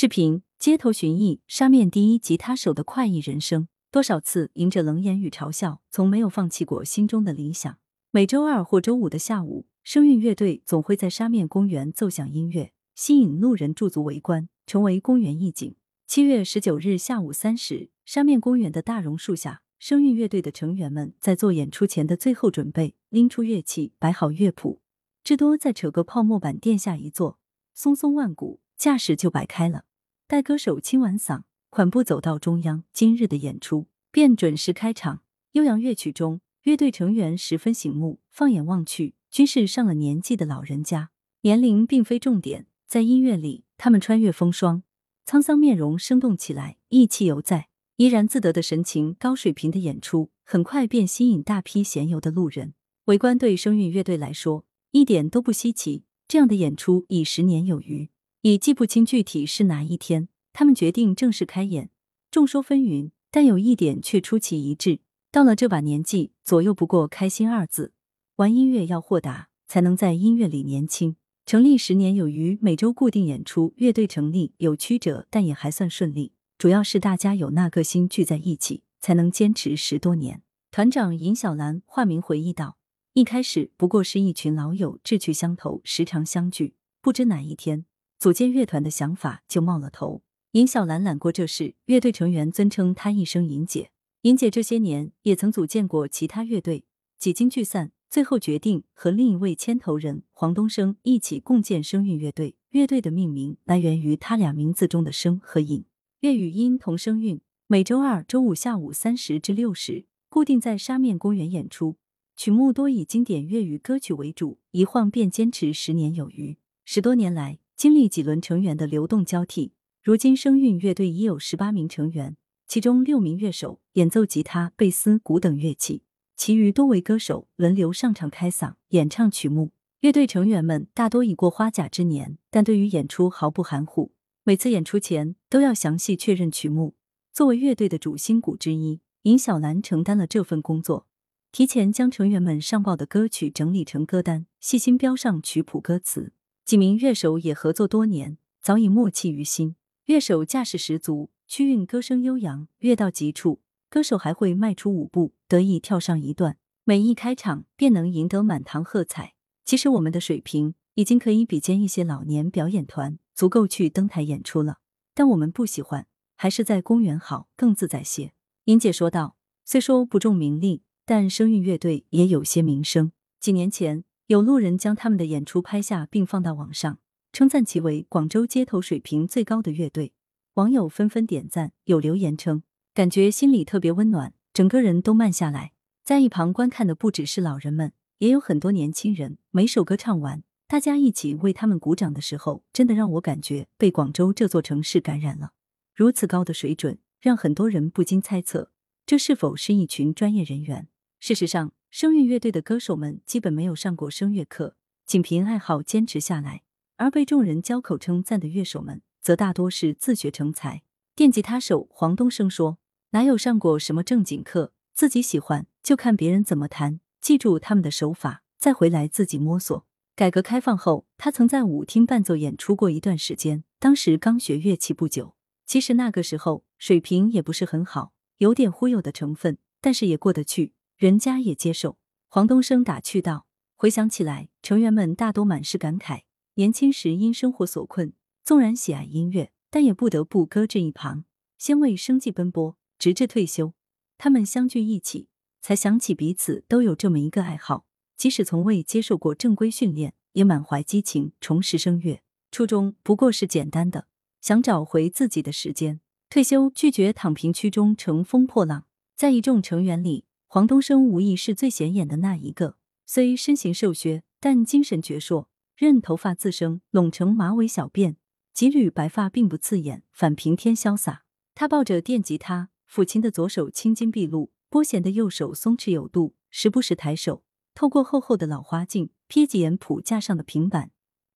视频街头寻艺，沙面第一吉他手的快意人生，多少次迎着冷眼与嘲笑，从没有放弃过心中的理想。每周二或周五的下午，声韵乐队总会在沙面公园奏响音乐，吸引路人驻足围观，成为公园一景。七月十九日下午三时，沙面公园的大榕树下，声韵乐队的成员们在做演出前的最后准备，拎出乐器，摆好乐谱，至多再扯个泡沫板垫下一坐，松松万古。架势就摆开了，待歌手清完嗓，款步走到中央，今日的演出便准时开场。悠扬乐曲中，乐队成员十分醒目，放眼望去，均是上了年纪的老人家。年龄并非重点，在音乐里，他们穿越风霜，沧桑面容生动起来，意气犹在，怡然自得的神情，高水平的演出，很快便吸引大批闲游的路人围观。对声韵乐队来说，一点都不稀奇，这样的演出已十年有余。已记不清具体是哪一天，他们决定正式开演。众说纷纭，但有一点却出奇一致：到了这把年纪，左右不过开心二字。玩音乐要豁达，才能在音乐里年轻。成立十年有余，每周固定演出，乐队成立有曲折，但也还算顺利。主要是大家有那个心聚在一起，才能坚持十多年。团长尹小兰化名回忆道：“一开始不过是一群老友，志趣相投，时常相聚。不知哪一天。”组建乐团的想法就冒了头。尹小兰揽过这事，乐队成员尊称她一声“尹姐”。尹姐这些年也曾组建过其他乐队，几经聚散，最后决定和另一位牵头人黄东升一起共建声韵乐队。乐队的命名来源于他俩名字中的“声”和“尹”，粤语音同声韵。每周二、周五下午三时至六时，固定在沙面公园演出，曲目多以经典粤语歌曲为主，一晃便坚持十年有余。十多年来。经历几轮成员的流动交替，如今声韵乐队已有十八名成员，其中六名乐手演奏吉他、贝斯、鼓等乐器，其余多为歌手轮流上场开嗓演唱曲目。乐队成员们大多已过花甲之年，但对于演出毫不含糊。每次演出前都要详细确认曲目。作为乐队的主心骨之一，尹小兰承担了这份工作，提前将成员们上报的歌曲整理成歌单，细心标上曲谱歌词。几名乐手也合作多年，早已默契于心。乐手架势十足，曲韵歌声悠扬，乐到极处，歌手还会迈出舞步，得意跳上一段。每一开场便能赢得满堂喝彩。其实我们的水平已经可以比肩一些老年表演团，足够去登台演出了。但我们不喜欢，还是在公园好，更自在些。英姐说道：“虽说不重名利，但声韵乐队也有些名声。几年前。”有路人将他们的演出拍下并放到网上，称赞其为广州街头水平最高的乐队。网友纷纷点赞，有留言称感觉心里特别温暖，整个人都慢下来。在一旁观看的不只是老人们，也有很多年轻人。每首歌唱完，大家一起为他们鼓掌的时候，真的让我感觉被广州这座城市感染了。如此高的水准，让很多人不禁猜测，这是否是一群专业人员？事实上。声乐乐队的歌手们基本没有上过声乐课，仅凭爱好坚持下来；而被众人交口称赞的乐手们，则大多是自学成才。电吉他手黄东升说：“哪有上过什么正经课，自己喜欢就看别人怎么弹，记住他们的手法，再回来自己摸索。”改革开放后，他曾在舞厅伴奏演出过一段时间，当时刚学乐器不久。其实那个时候水平也不是很好，有点忽悠的成分，但是也过得去。人家也接受。黄东升打趣道：“回想起来，成员们大多满是感慨。年轻时因生活所困，纵然喜爱音乐，但也不得不搁置一旁，先为生计奔波，直至退休。他们相聚一起，才想起彼此都有这么一个爱好，即使从未接受过正规训练，也满怀激情重拾声乐。初衷不过是简单的，想找回自己的时间。退休，拒绝躺平区中乘风破浪。在一众成员里。”黄东升无疑是最显眼的那一个，虽身形瘦削，但精神矍铄。任头发自生，拢成马尾小辫，几缕白发并不刺眼，反平添潇洒。他抱着电吉他，抚琴的左手青筋毕露，拨弦的右手松弛有度，时不时抬手，透过厚厚的老花镜瞥几眼谱架上的平板，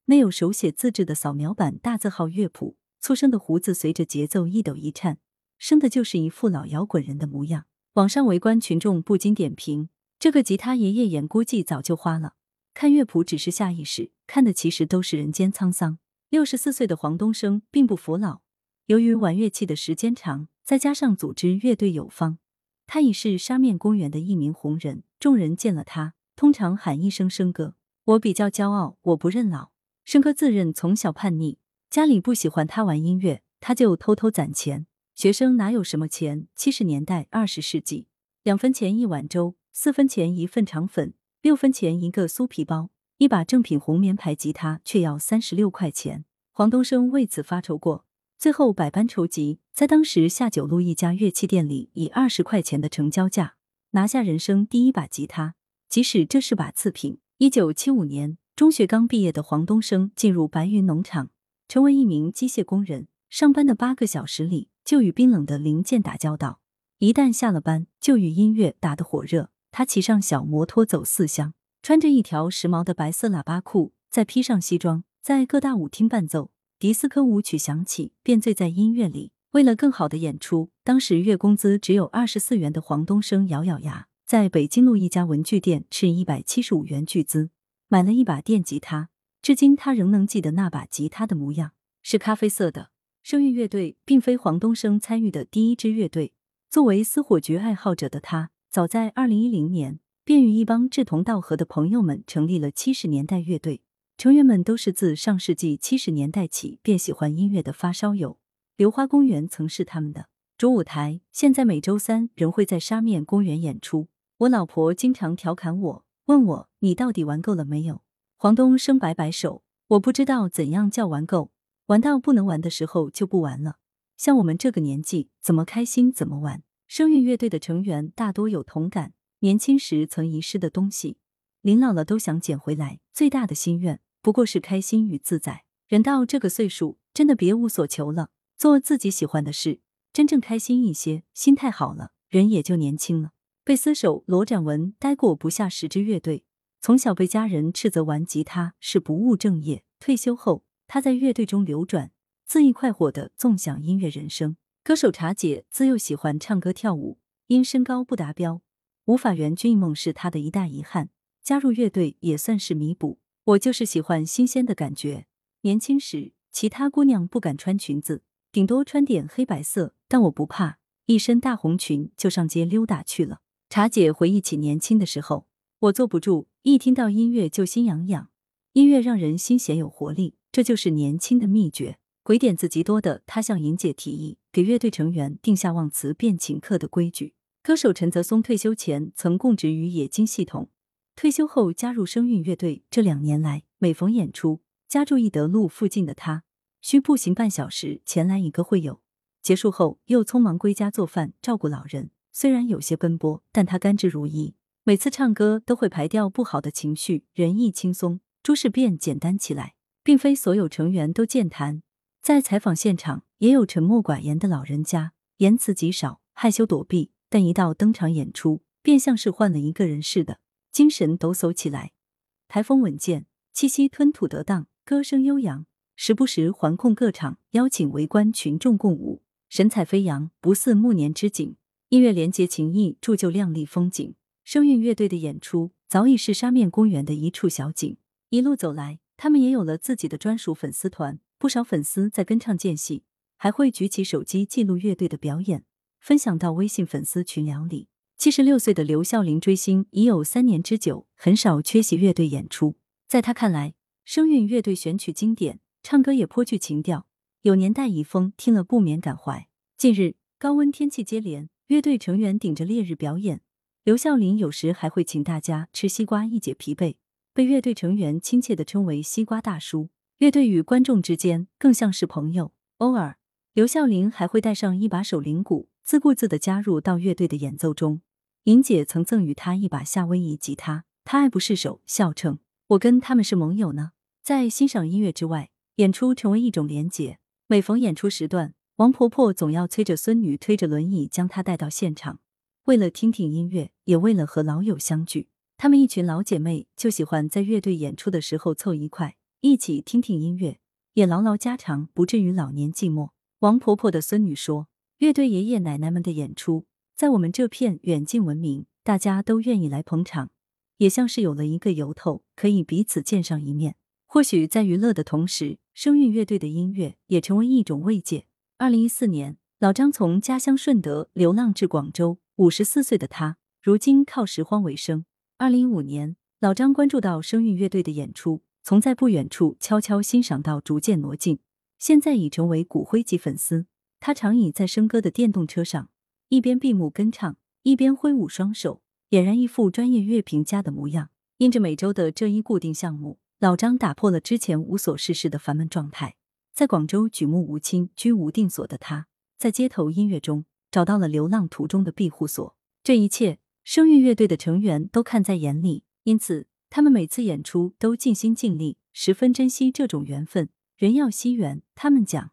内有手写自制的扫描版大字号乐谱。粗生的胡子随着节奏一抖一颤，生的就是一副老摇滚人的模样。网上围观群众不禁点评：“这个吉他爷爷眼估计早就花了，看乐谱只是下意识，看的其实都是人间沧桑。”六十四岁的黄东升并不服老，由于玩乐器的时间长，再加上组织乐队有方，他已是沙面公园的一名红人。众人见了他，通常喊一声“生哥”。我比较骄傲，我不认老。生哥自认从小叛逆，家里不喜欢他玩音乐，他就偷偷攒钱。学生哪有什么钱？七十年代、二十世纪，两分钱一碗粥，四分钱一份肠粉，六分钱一个酥皮包，一把正品红棉牌吉他却要三十六块钱。黄东升为此发愁过，最后百般筹集，在当时下九路一家乐器店里，以二十块钱的成交价拿下人生第一把吉他，即使这是把次品。一九七五年，中学刚毕业的黄东升进入白云农场，成为一名机械工人。上班的八个小时里，就与冰冷的零件打交道；一旦下了班，就与音乐打得火热。他骑上小摩托走四乡，穿着一条时髦的白色喇叭裤，再披上西装，在各大舞厅伴奏。迪斯科舞曲响起，便醉在音乐里。为了更好的演出，当时月工资只有二十四元的黄东升咬咬牙，在北京路一家文具店斥一百七十五元巨资买了一把电吉他。至今他仍能记得那把吉他的模样，是咖啡色的。声韵乐队并非黄东升参与的第一支乐队。作为私火局爱好者的他，早在二零一零年便与一帮志同道合的朋友们成立了七十年代乐队。成员们都是自上世纪七十年代起便喜欢音乐的发烧友。流花公园曾是他们的主舞台，现在每周三仍会在沙面公园演出。我老婆经常调侃我，问我你到底玩够了没有？黄东升摆摆手，我不知道怎样叫玩够。玩到不能玩的时候就不玩了。像我们这个年纪，怎么开心怎么玩。声韵乐队的成员大多有同感，年轻时曾遗失的东西，临老了都想捡回来。最大的心愿不过是开心与自在。人到这个岁数，真的别无所求了，做自己喜欢的事，真正开心一些，心态好了，人也就年轻了。贝斯手罗展文待过不下十支乐队，从小被家人斥责玩吉他是不务正业，退休后。他在乐队中流转，恣意快活的纵享音乐人生。歌手茶姐自幼喜欢唱歌跳舞，因身高不达标，无法圆军梦是他的一大遗憾。加入乐队也算是弥补。我就是喜欢新鲜的感觉。年轻时，其他姑娘不敢穿裙子，顶多穿点黑白色，但我不怕，一身大红裙就上街溜达去了。茶姐回忆起年轻的时候，我坐不住，一听到音乐就心痒痒，音乐让人心弦有活力。这就是年轻的秘诀。鬼点子极多的他向莹姐提议，给乐队成员定下忘词便请客的规矩。歌手陈泽松退休前曾供职于冶金系统，退休后加入声韵乐队。这两年来，每逢演出，家住义德路附近的他，需步行半小时前来一个会友。结束后又匆忙归家做饭照顾老人。虽然有些奔波，但他甘之如饴。每次唱歌都会排掉不好的情绪，人亦轻松，诸事便简单起来。并非所有成员都健谈，在采访现场也有沉默寡言的老人家，言辞极少，害羞躲避，但一到登场演出，便像是换了一个人似的，精神抖擞起来，台风稳健，气息吞吐得当，歌声悠扬，时不时环控各场，邀请围观群众共舞，神采飞扬，不似暮年之景。音乐连接情谊，铸就亮丽风景。声韵乐队的演出早已是沙面公园的一处小景，一路走来。他们也有了自己的专属粉丝团，不少粉丝在跟唱间隙，还会举起手机记录乐队的表演，分享到微信粉丝群聊里。七十六岁的刘孝林追星已有三年之久，很少缺席乐队演出。在他看来，声韵乐队选曲经典，唱歌也颇具情调，有年代遗风，听了不免感怀。近日高温天气接连，乐队成员顶着烈日表演，刘孝林有时还会请大家吃西瓜一解疲惫。被乐队成员亲切地称为“西瓜大叔”。乐队与观众之间更像是朋友。偶尔，刘孝林还会带上一把手铃鼓，自顾自地加入到乐队的演奏中。莹姐曾赠予他一把夏威夷吉他，他爱不释手，笑称：“我跟他们是盟友呢。”在欣赏音乐之外，演出成为一种连结。每逢演出时段，王婆婆总要催着孙女推着轮椅将她带到现场，为了听听音乐，也为了和老友相聚。她们一群老姐妹就喜欢在乐队演出的时候凑一块，一起听听音乐，也唠唠家常，不至于老年寂寞。王婆婆的孙女说：“乐队爷爷奶奶们的演出，在我们这片远近闻名，大家都愿意来捧场，也像是有了一个由头，可以彼此见上一面。或许在娱乐的同时，声韵乐队的音乐也成为一种慰藉。”二零一四年，老张从家乡顺德流浪至广州，五十四岁的他如今靠拾荒为生。二零一五年，老张关注到声韵乐队的演出，从在不远处悄悄欣赏到逐渐挪近，现在已成为骨灰级粉丝。他常倚在笙歌的电动车上，一边闭目跟唱，一边挥舞双手，俨然一副专业乐评家的模样。因着每周的这一固定项目，老张打破了之前无所事事的烦闷状态。在广州举目无亲、居无定所的他，在街头音乐中找到了流浪途中的庇护所。这一切，声韵乐队的成员都看在眼里，因此他们每次演出都尽心尽力，十分珍惜这种缘分。人要惜缘，他们讲，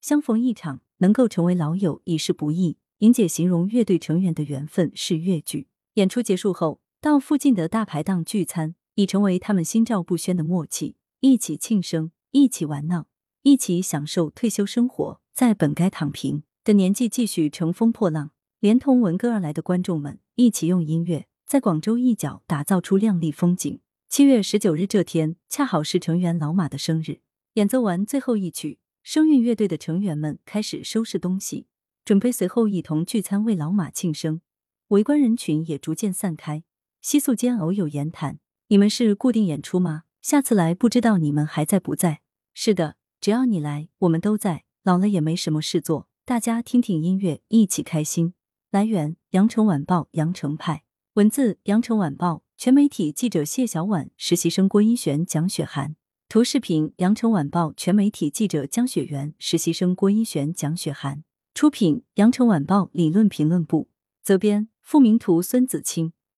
相逢一场，能够成为老友已是不易。莹姐形容乐队成员的缘分是越剧。演出结束后，到附近的大排档聚餐，已成为他们心照不宣的默契，一起庆生，一起玩闹。一起享受退休生活，在本该躺平的年纪继续乘风破浪，连同闻歌而来的观众们一起用音乐在广州一角打造出亮丽风景。七月十九日这天，恰好是成员老马的生日。演奏完最后一曲，声韵乐队的成员们开始收拾东西，准备随后一同聚餐为老马庆生。围观人群也逐渐散开，悉素间偶有言谈：“你们是固定演出吗？下次来不知道你们还在不在？”是的。只要你来，我们都在。老了也没什么事做，大家听听音乐，一起开心。来源：羊城晚报羊城派，文字：羊城晚报全媒体记者谢小婉，实习生郭一璇、蒋雪涵。图视频：羊城晚报全媒体记者江雪媛，实习生郭一璇、蒋雪涵。出品：羊城晚报理论评论部。责编：付明图，孙子清。